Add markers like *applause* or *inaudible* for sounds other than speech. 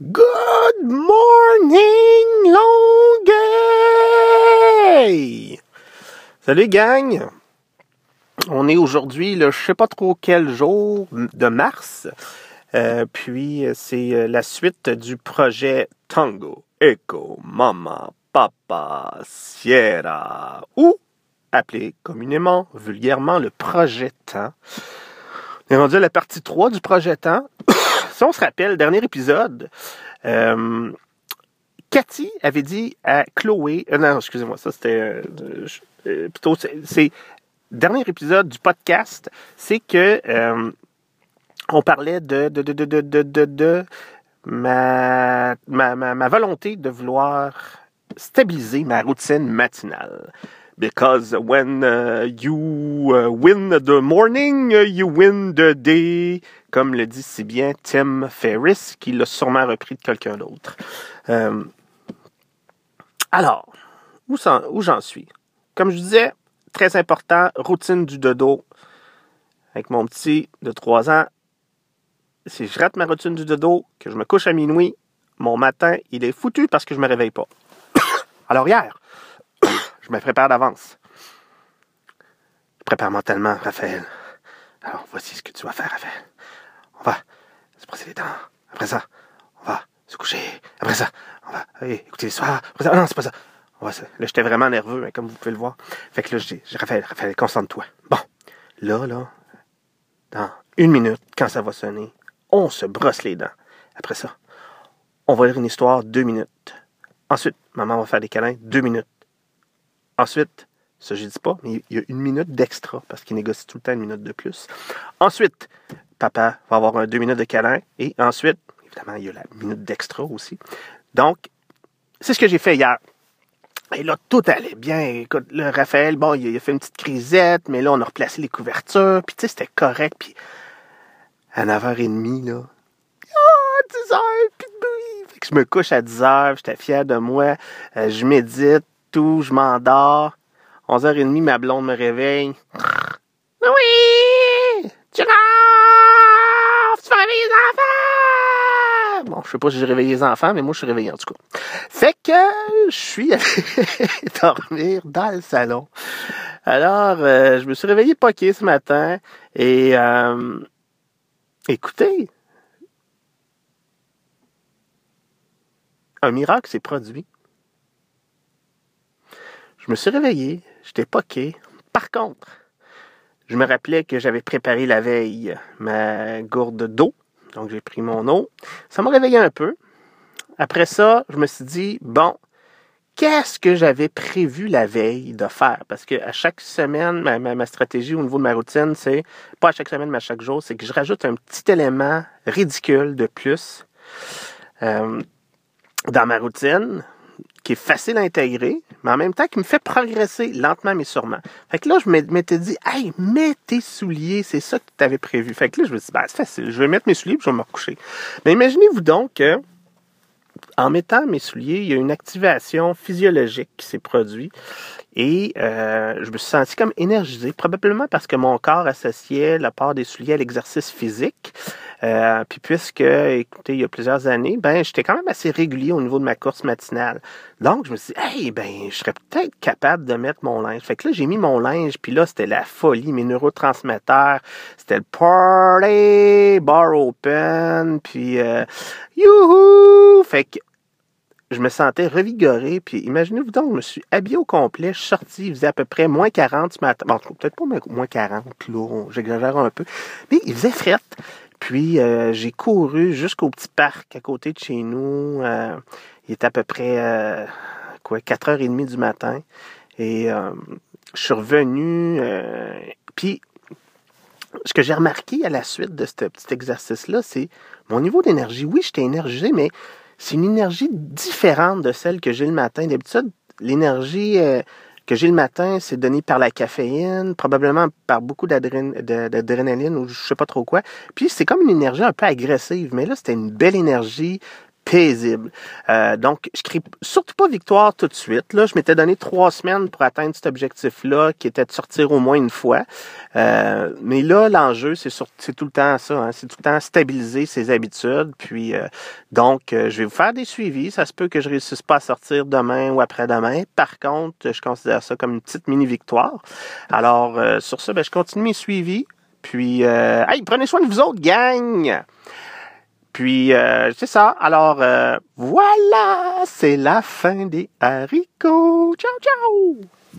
Good morning, Longueuil! Salut, gang! On est aujourd'hui le je sais pas trop quel jour de mars. Euh, puis c'est euh, la suite du projet Tango, Echo, Mama, Papa, Sierra, ou appelé communément, vulgairement, le projet Temps. On est rendu à la partie 3 du projet Temps. Si on se rappelle, dernier épisode, euh, Cathy avait dit à Chloé, euh, non, excusez-moi, ça c'était euh, plutôt, c'est dernier épisode du podcast, c'est que on parlait de de de de de de, de, de ma, ma, ma, ma volonté de vouloir stabiliser ma routine matinale. Because when uh, you uh, win the morning, uh, you win the day, comme le dit si bien Tim Ferriss, qui l'a sûrement repris de quelqu'un d'autre. Euh, alors, où, j'en suis? Comme je disais, très important, routine du dodo. Avec mon petit de 3 ans, si je rate ma routine du dodo, que je me couche à minuit, mon matin, il est foutu parce que je me réveille pas. *coughs* Alors hier, je me prépare d'avance. Je prépare mentalement, Raphaël. Alors, voici ce que tu vas faire, Raphaël. On va se brosser les dents. Après ça, on va se coucher. Après ça, on va écouter l'histoire. Après ça, non, c'est pas ça. On Là, j'étais vraiment nerveux, hein, comme vous pouvez le voir. Fait que là, je dis, Raphaël, Raphaël, concentre-toi. Bon, là, là, dans une minute, quand ça va sonner, on se brosse les dents. Après ça, on va lire une histoire, deux minutes. Ensuite, maman va faire des câlins, deux minutes. Ensuite, ça je dis pas, mais il y a une minute d'extra parce qu'il négocie tout le temps une minute de plus. Ensuite, papa va avoir deux minutes de câlin et ensuite, évidemment, il y a la minute d'extra aussi. Donc, c'est ce que j'ai fait hier. Et là, tout allait bien. Écoute, Raphaël, bon, il a, fait une petite crisette, mais là, on a replacé les couvertures, puis tu sais, c'était correct. Puis à 9h30, là, ah, 10h, plus de bruit. Fait que je me couche à 10h, j'étais fier de moi. Euh, je médite, tout, je m'endors. 11h30, ma blonde me réveille. Oui! Tu vas réveiller les enfants! Bon, je sais pas si j'ai réveillé les enfants, mais moi, je suis réveillé en tout cas. Fait que je suis *laughs* allé dormir dans le salon. Alors, euh, je me suis réveillé poqué ce matin et euh, écoutez, un miracle s'est produit. Je me suis réveillé, j'étais poqué. Par contre, je me rappelais que j'avais préparé la veille ma gourde d'eau. Donc, j'ai pris mon eau. Ça m'a réveillé un peu. Après ça, je me suis dit, bon, qu'est-ce que j'avais prévu la veille de faire? Parce que à chaque semaine, ma, stratégie au niveau de ma routine, c'est, pas à chaque semaine, mais à chaque jour, c'est que je rajoute un petit élément ridicule de plus euh, dans ma routine qui est facile à intégrer, mais en même temps qui me fait progresser lentement mais sûrement. Fait que là, je m'é- m'étais dit, hey, mets tes souliers, c'est ça que tu avais prévu. Fait que là, je me suis dit, ben, c'est facile, je vais mettre mes souliers puis je vais me recoucher. Mais imaginez-vous donc que, en mettant mes souliers, il y a une activation physiologique qui s'est produite et euh, je me suis senti comme énergisé, probablement parce que mon corps associait la part des souliers à l'exercice physique. Euh, puis puisque, écoutez, il y a plusieurs années, ben j'étais quand même assez régulier au niveau de ma course matinale. Donc, je me suis dit, hey, ben, je serais peut-être capable de mettre mon linge. Fait que là, j'ai mis mon linge, puis là, c'était la folie, mes neurotransmetteurs, c'était le party, bar open, puis euh, youhou! Fait que je me sentais revigoré, puis imaginez-vous donc, je me suis habillé au complet, sorti, il faisait à peu près moins 40 ce matin. Bon, peut-être pas moins 40, là, j'exagère un peu, mais il faisait fret. Puis euh, j'ai couru jusqu'au petit parc à côté de chez nous. Euh, il était à peu près euh, quoi, 4h30 du matin. Et euh, je suis revenu. euh, puis ce que j'ai remarqué à la suite de ce petit exercice-là, c'est mon niveau d'énergie. Oui, j'étais énergisé, mais c'est une énergie différente de celle que j'ai le matin. D'habitude, l'énergie euh, que j'ai le matin, c'est donné par la caféine, probablement par beaucoup d'adrénaline ou je sais pas trop quoi. Puis c'est comme une énergie un peu agressive, mais là, c'était une belle énergie paisible. Euh, donc, je crie surtout pas victoire tout de suite. Là, je m'étais donné trois semaines pour atteindre cet objectif-là, qui était de sortir au moins une fois. Euh, mais là, l'enjeu, c'est tout le temps ça. Hein, c'est tout le temps stabiliser ses habitudes. Puis, euh, donc, je vais vous faire des suivis. Ça se peut que je réussisse pas à sortir demain ou après-demain. Par contre, je considère ça comme une petite mini victoire. Alors, sur ça, ben, je continue mes suivis. Puis, hey, prenez soin de vous autres, gang! Puis, euh, c'est ça. Alors, euh, voilà, c'est la fin des haricots. Ciao, ciao!